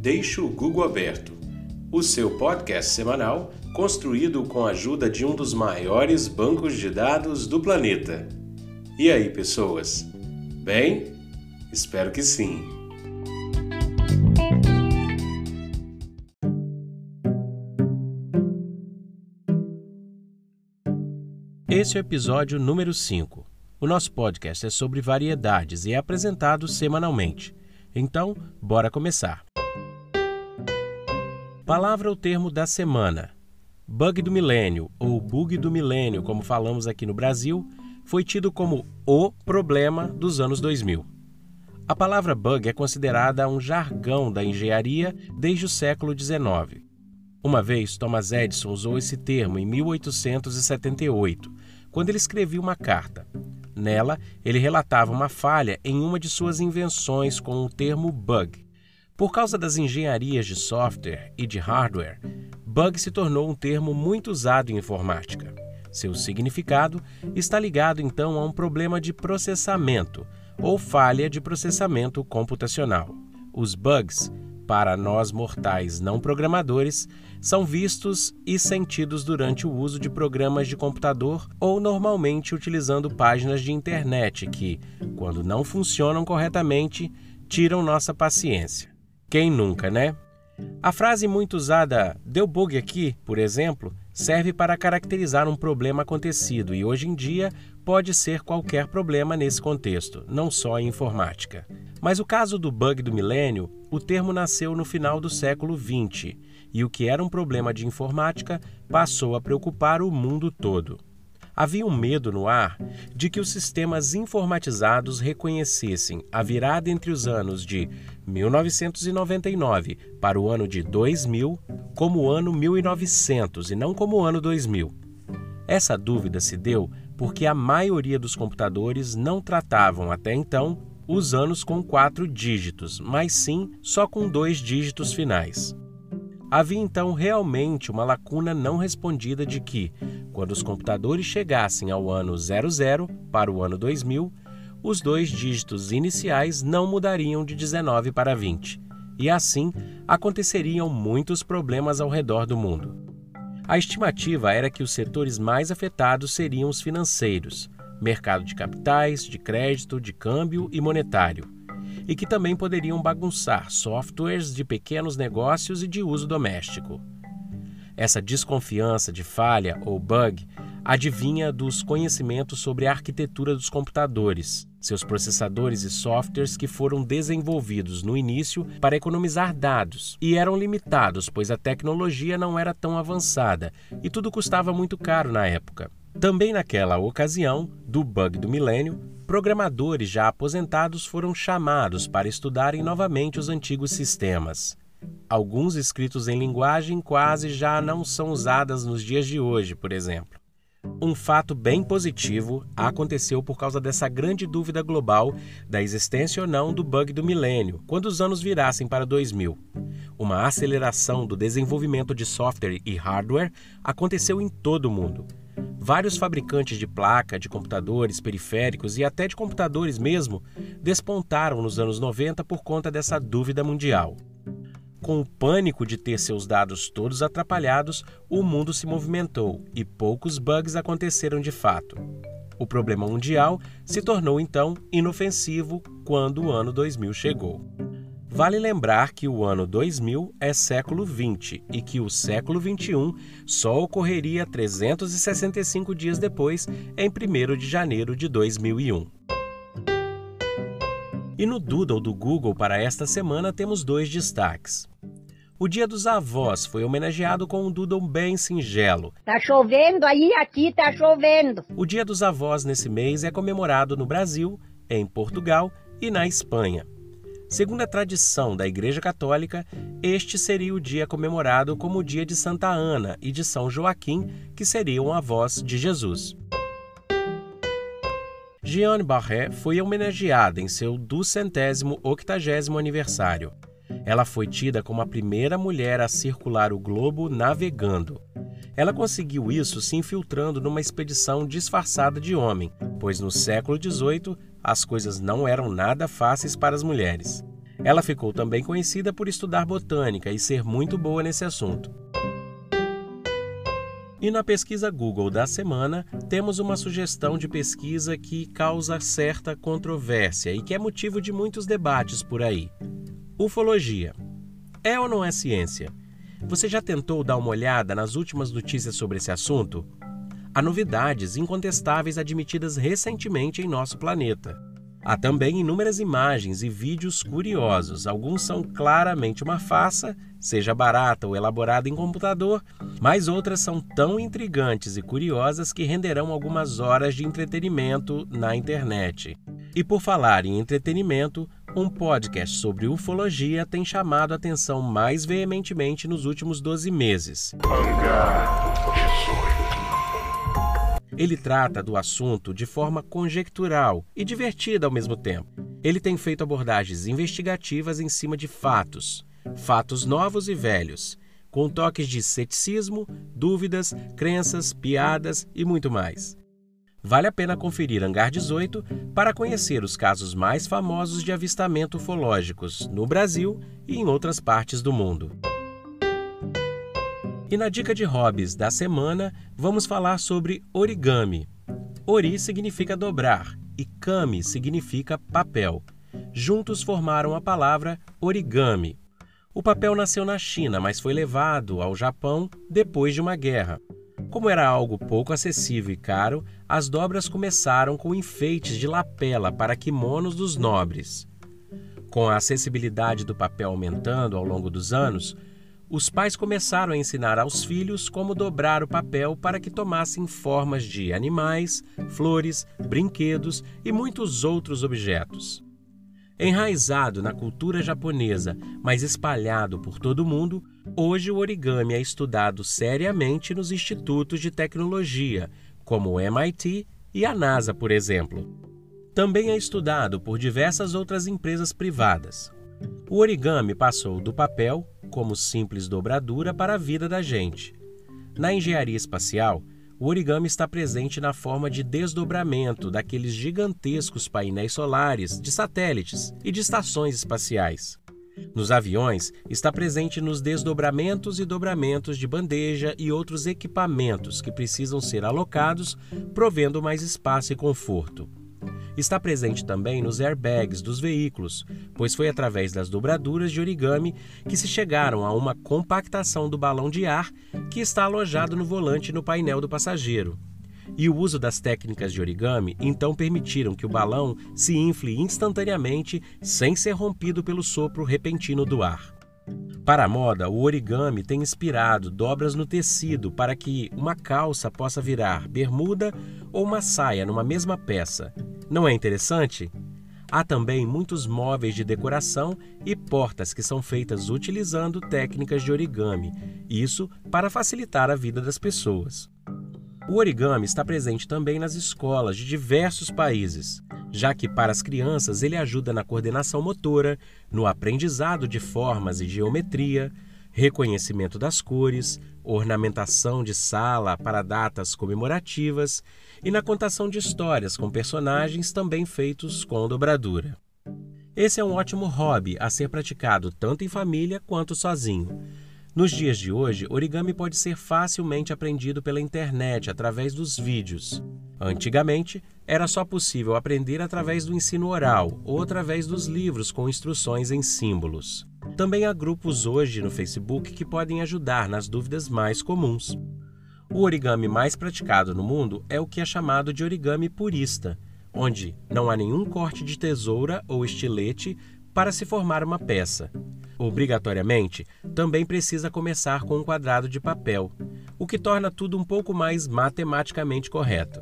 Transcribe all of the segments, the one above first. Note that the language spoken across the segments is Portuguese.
Deixe o Google Aberto, o seu podcast semanal construído com a ajuda de um dos maiores bancos de dados do planeta. E aí, pessoas? Bem? Espero que sim. Esse é o episódio número 5. O nosso podcast é sobre variedades e é apresentado semanalmente. Então, bora começar. Palavra ou termo da semana. Bug do milênio, ou bug do milênio, como falamos aqui no Brasil, foi tido como o problema dos anos 2000. A palavra bug é considerada um jargão da engenharia desde o século XIX. Uma vez, Thomas Edison usou esse termo em 1878, quando ele escrevia uma carta. Nela, ele relatava uma falha em uma de suas invenções com o termo bug. Por causa das engenharias de software e de hardware, bug se tornou um termo muito usado em informática. Seu significado está ligado então a um problema de processamento ou falha de processamento computacional. Os bugs, para nós mortais não programadores, são vistos e sentidos durante o uso de programas de computador ou normalmente utilizando páginas de internet que, quando não funcionam corretamente, tiram nossa paciência. Quem nunca, né? A frase muito usada deu bug aqui, por exemplo, serve para caracterizar um problema acontecido e hoje em dia pode ser qualquer problema nesse contexto, não só em informática. Mas o caso do bug do milênio, o termo nasceu no final do século XX e o que era um problema de informática passou a preocupar o mundo todo. Havia um medo no ar de que os sistemas informatizados reconhecessem a virada entre os anos de 1999 para o ano de 2000 como o ano 1900 e não como o ano 2000. Essa dúvida se deu porque a maioria dos computadores não tratavam até então os anos com quatro dígitos, mas sim só com dois dígitos finais. Havia então realmente uma lacuna não respondida de que, quando os computadores chegassem ao ano 00 para o ano 2000, os dois dígitos iniciais não mudariam de 19 para 20, e assim aconteceriam muitos problemas ao redor do mundo. A estimativa era que os setores mais afetados seriam os financeiros, mercado de capitais, de crédito, de câmbio e monetário e que também poderiam bagunçar softwares de pequenos negócios e de uso doméstico. Essa desconfiança de falha ou bug adivinha dos conhecimentos sobre a arquitetura dos computadores, seus processadores e softwares que foram desenvolvidos no início para economizar dados e eram limitados, pois a tecnologia não era tão avançada e tudo custava muito caro na época. Também naquela ocasião, do bug do milênio, programadores já aposentados foram chamados para estudarem novamente os antigos sistemas. Alguns escritos em linguagem quase já não são usadas nos dias de hoje, por exemplo. Um fato bem positivo aconteceu por causa dessa grande dúvida global da existência ou não do bug do milênio, quando os anos virassem para 2000. Uma aceleração do desenvolvimento de software e hardware aconteceu em todo o mundo. Vários fabricantes de placa, de computadores, periféricos e até de computadores mesmo despontaram nos anos 90 por conta dessa dúvida mundial. Com o pânico de ter seus dados todos atrapalhados, o mundo se movimentou e poucos bugs aconteceram de fato. O problema mundial se tornou então inofensivo quando o ano 2000 chegou. Vale lembrar que o ano 2000 é século 20 e que o século 21 só ocorreria 365 dias depois, em 1 de janeiro de 2001. E no Doodle do Google para esta semana temos dois destaques. O Dia dos Avós foi homenageado com um doodle bem singelo. Tá chovendo aí, aqui tá chovendo. O Dia dos Avós nesse mês é comemorado no Brasil, em Portugal e na Espanha. Segundo a tradição da Igreja Católica, este seria o dia comemorado como o dia de Santa Ana e de São Joaquim, que seriam avós de Jesus. Jeanne Barré foi homenageada em seu duzentésimo octagésimo aniversário. Ela foi tida como a primeira mulher a circular o globo navegando. Ela conseguiu isso se infiltrando numa expedição disfarçada de homem, pois no século XVIII as coisas não eram nada fáceis para as mulheres. Ela ficou também conhecida por estudar botânica e ser muito boa nesse assunto. E na pesquisa Google da semana, temos uma sugestão de pesquisa que causa certa controvérsia e que é motivo de muitos debates por aí. Ufologia. É ou não é ciência? Você já tentou dar uma olhada nas últimas notícias sobre esse assunto? Há novidades incontestáveis admitidas recentemente em nosso planeta. Há também inúmeras imagens e vídeos curiosos. Alguns são claramente uma farsa, seja barata ou elaborada em computador, mas outras são tão intrigantes e curiosas que renderão algumas horas de entretenimento na internet. E por falar em entretenimento, um podcast sobre ufologia tem chamado a atenção mais veementemente nos últimos 12 meses. Ele trata do assunto de forma conjectural e divertida ao mesmo tempo. Ele tem feito abordagens investigativas em cima de fatos, fatos novos e velhos, com toques de ceticismo, dúvidas, crenças, piadas e muito mais. Vale a pena conferir Hangar 18 para conhecer os casos mais famosos de avistamento ufológicos no Brasil e em outras partes do mundo. E na dica de hobbies da semana, vamos falar sobre origami. Ori significa dobrar e kami significa papel. Juntos formaram a palavra origami. O papel nasceu na China, mas foi levado ao Japão depois de uma guerra. Como era algo pouco acessível e caro, as dobras começaram com enfeites de lapela para kimonos dos nobres. Com a acessibilidade do papel aumentando ao longo dos anos, os pais começaram a ensinar aos filhos como dobrar o papel para que tomassem formas de animais, flores, brinquedos e muitos outros objetos. Enraizado na cultura japonesa, mas espalhado por todo o mundo, hoje o origami é estudado seriamente nos institutos de tecnologia, como o MIT e a NASA, por exemplo. Também é estudado por diversas outras empresas privadas. O origami passou do papel como simples dobradura para a vida da gente. Na engenharia espacial, o origami está presente na forma de desdobramento daqueles gigantescos painéis solares, de satélites e de estações espaciais. Nos aviões, está presente nos desdobramentos e dobramentos de bandeja e outros equipamentos que precisam ser alocados, provendo mais espaço e conforto está presente também nos airbags dos veículos, pois foi através das dobraduras de origami que se chegaram a uma compactação do balão de ar que está alojado no volante no painel do passageiro. E o uso das técnicas de origami então permitiram que o balão se infle instantaneamente sem ser rompido pelo sopro repentino do ar. Para a moda, o origami tem inspirado dobras no tecido para que uma calça possa virar bermuda ou uma saia numa mesma peça. Não é interessante? Há também muitos móveis de decoração e portas que são feitas utilizando técnicas de origami, isso para facilitar a vida das pessoas. O origami está presente também nas escolas de diversos países, já que para as crianças ele ajuda na coordenação motora, no aprendizado de formas e geometria, reconhecimento das cores, ornamentação de sala para datas comemorativas e na contação de histórias com personagens também feitos com dobradura. Esse é um ótimo hobby a ser praticado tanto em família quanto sozinho. Nos dias de hoje, origami pode ser facilmente aprendido pela internet através dos vídeos. Antigamente, era só possível aprender através do ensino oral ou através dos livros com instruções em símbolos. Também há grupos hoje no Facebook que podem ajudar nas dúvidas mais comuns. O origami mais praticado no mundo é o que é chamado de origami purista, onde não há nenhum corte de tesoura ou estilete para se formar uma peça. Obrigatoriamente, também precisa começar com um quadrado de papel, o que torna tudo um pouco mais matematicamente correto.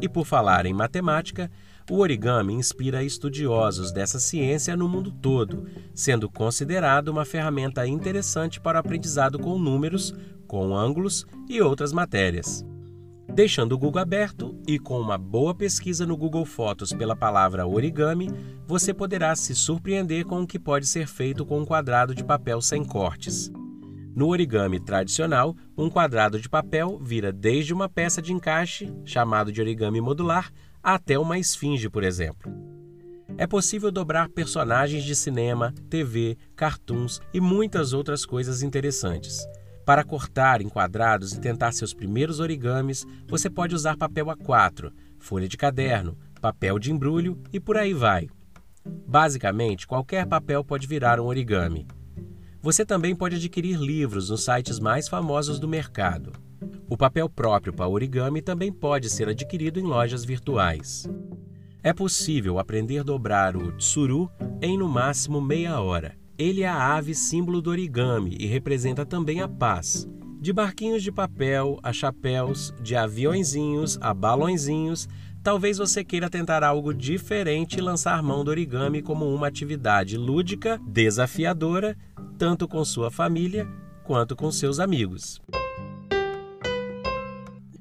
E por falar em matemática, o origami inspira estudiosos dessa ciência no mundo todo, sendo considerado uma ferramenta interessante para o aprendizado com números, com ângulos e outras matérias. Deixando o Google aberto e com uma boa pesquisa no Google Fotos pela palavra origami, você poderá se surpreender com o que pode ser feito com um quadrado de papel sem cortes. No origami tradicional, um quadrado de papel vira desde uma peça de encaixe, chamado de origami modular, até uma esfinge, por exemplo. É possível dobrar personagens de cinema, TV, cartoons e muitas outras coisas interessantes. Para cortar em quadrados e tentar seus primeiros origamis, você pode usar papel A4, folha de caderno, papel de embrulho e por aí vai. Basicamente, qualquer papel pode virar um origami. Você também pode adquirir livros nos sites mais famosos do mercado. O papel próprio para origami também pode ser adquirido em lojas virtuais. É possível aprender a dobrar o tsuru em no máximo meia hora. Ele é a ave símbolo do origami e representa também a paz. De barquinhos de papel a chapéus, de aviõezinhos a balõezinhos, talvez você queira tentar algo diferente e lançar mão do origami como uma atividade lúdica, desafiadora, tanto com sua família quanto com seus amigos.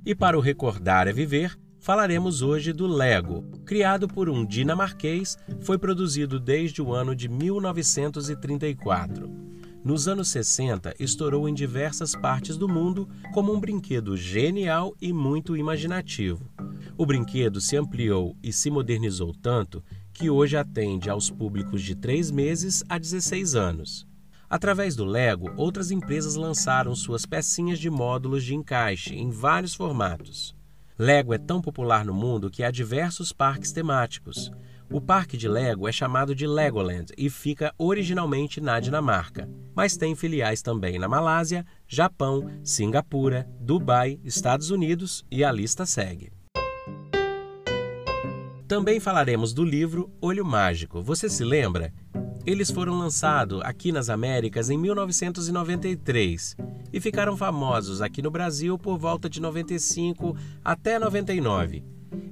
E para o Recordar é Viver, falaremos hoje do Lego. Criado por um dinamarquês, foi produzido desde o ano de 1934. Nos anos 60, estourou em diversas partes do mundo como um brinquedo genial e muito imaginativo. O brinquedo se ampliou e se modernizou tanto que hoje atende aos públicos de 3 meses a 16 anos. Através do Lego, outras empresas lançaram suas pecinhas de módulos de encaixe em vários formatos. Lego é tão popular no mundo que há diversos parques temáticos. O parque de Lego é chamado de Legoland e fica originalmente na Dinamarca, mas tem filiais também na Malásia, Japão, Singapura, Dubai, Estados Unidos e a lista segue. Também falaremos do livro Olho Mágico. Você se lembra? Eles foram lançados aqui nas Américas em 1993 e ficaram famosos aqui no Brasil por volta de 95 até 99.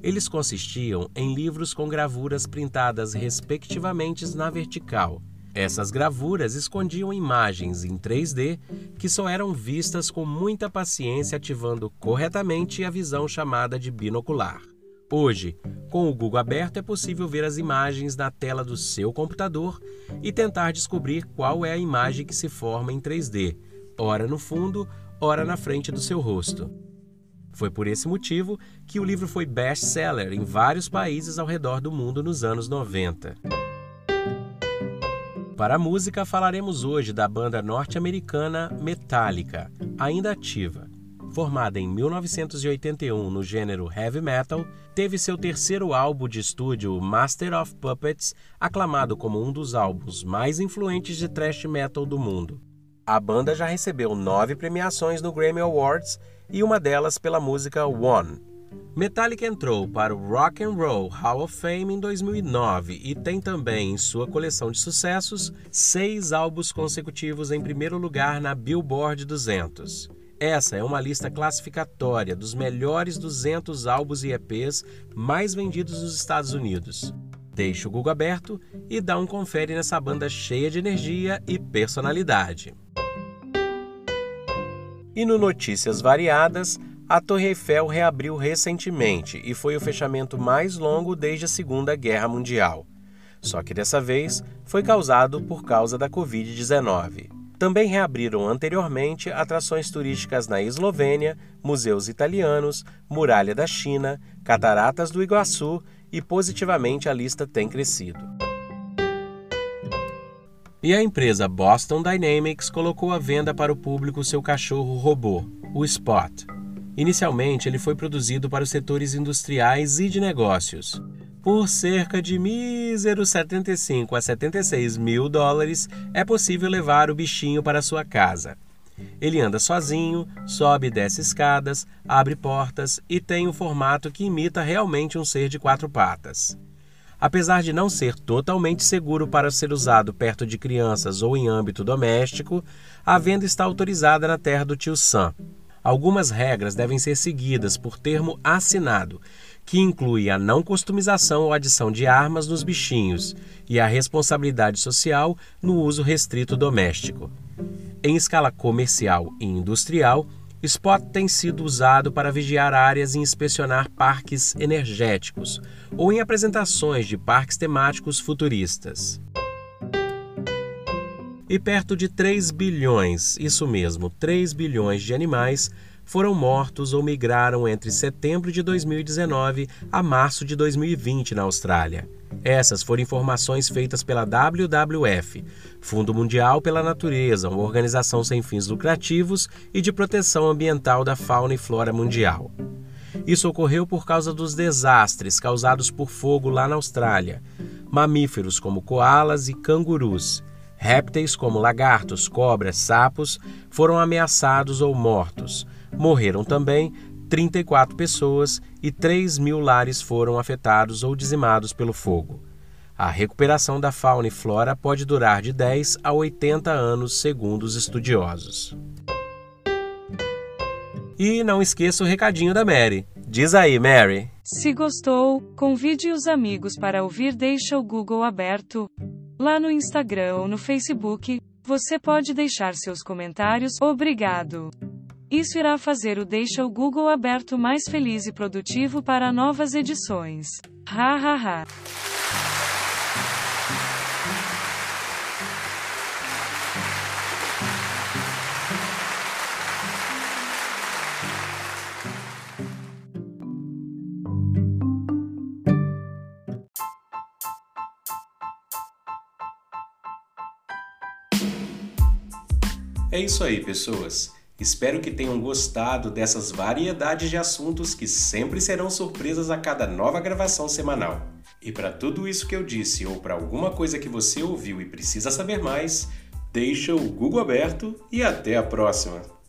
Eles consistiam em livros com gravuras printadas respectivamente na vertical. Essas gravuras escondiam imagens em 3D que só eram vistas com muita paciência, ativando corretamente a visão chamada de binocular. Hoje, com o Google aberto, é possível ver as imagens na tela do seu computador e tentar descobrir qual é a imagem que se forma em 3D, ora no fundo, ora na frente do seu rosto. Foi por esse motivo que o livro foi best-seller em vários países ao redor do mundo nos anos 90. Para a música, falaremos hoje da banda norte-americana Metallica, ainda ativa formada em 1981 no gênero heavy metal, teve seu terceiro álbum de estúdio, Master of Puppets, aclamado como um dos álbuns mais influentes de thrash metal do mundo. A banda já recebeu nove premiações no Grammy Awards e uma delas pela música One. Metallica entrou para o Rock and Roll Hall of Fame em 2009 e tem também em sua coleção de sucessos seis álbuns consecutivos em primeiro lugar na Billboard 200. Essa é uma lista classificatória dos melhores 200 álbuns e EPs mais vendidos nos Estados Unidos. Deixe o Google aberto e dá um confere nessa banda cheia de energia e personalidade. E no Notícias Variadas, a Torre Eiffel reabriu recentemente e foi o fechamento mais longo desde a Segunda Guerra Mundial. Só que dessa vez foi causado por causa da Covid-19. Também reabriram anteriormente atrações turísticas na Eslovênia, museus italianos, muralha da China, cataratas do Iguaçu e positivamente a lista tem crescido. E a empresa Boston Dynamics colocou à venda para o público seu cachorro robô, o Spot. Inicialmente, ele foi produzido para os setores industriais e de negócios. Por cerca de míseros 75 a 76 mil dólares, é possível levar o bichinho para sua casa. Ele anda sozinho, sobe e desce escadas, abre portas e tem um formato que imita realmente um ser de quatro patas. Apesar de não ser totalmente seguro para ser usado perto de crianças ou em âmbito doméstico, a venda está autorizada na terra do tio Sam. Algumas regras devem ser seguidas por termo assinado que inclui a não customização ou adição de armas nos bichinhos e a responsabilidade social no uso restrito doméstico. Em escala comercial e industrial, Spot tem sido usado para vigiar áreas e inspecionar parques energéticos ou em apresentações de parques temáticos futuristas. E perto de 3 bilhões, isso mesmo, 3 bilhões de animais foram mortos ou migraram entre setembro de 2019 a março de 2020 na Austrália. Essas foram informações feitas pela WWF, Fundo Mundial pela Natureza, uma organização sem fins lucrativos e de proteção ambiental da fauna e flora mundial. Isso ocorreu por causa dos desastres causados por fogo lá na Austrália. Mamíferos como koalas e cangurus, répteis como lagartos, cobras, sapos foram ameaçados ou mortos. Morreram também 34 pessoas e 3 mil lares foram afetados ou dizimados pelo fogo. A recuperação da fauna e flora pode durar de 10 a 80 anos, segundo os estudiosos. E não esqueça o recadinho da Mary. Diz aí, Mary. Se gostou, convide os amigos para ouvir Deixa o Google aberto. Lá no Instagram ou no Facebook, você pode deixar seus comentários. Obrigado. Isso irá fazer o Deixa o Google aberto mais feliz e produtivo para novas edições. Ha ha ha. É isso aí, pessoas. Espero que tenham gostado dessas variedades de assuntos que sempre serão surpresas a cada nova gravação semanal. E para tudo isso que eu disse ou para alguma coisa que você ouviu e precisa saber mais, deixa o Google aberto e até a próxima!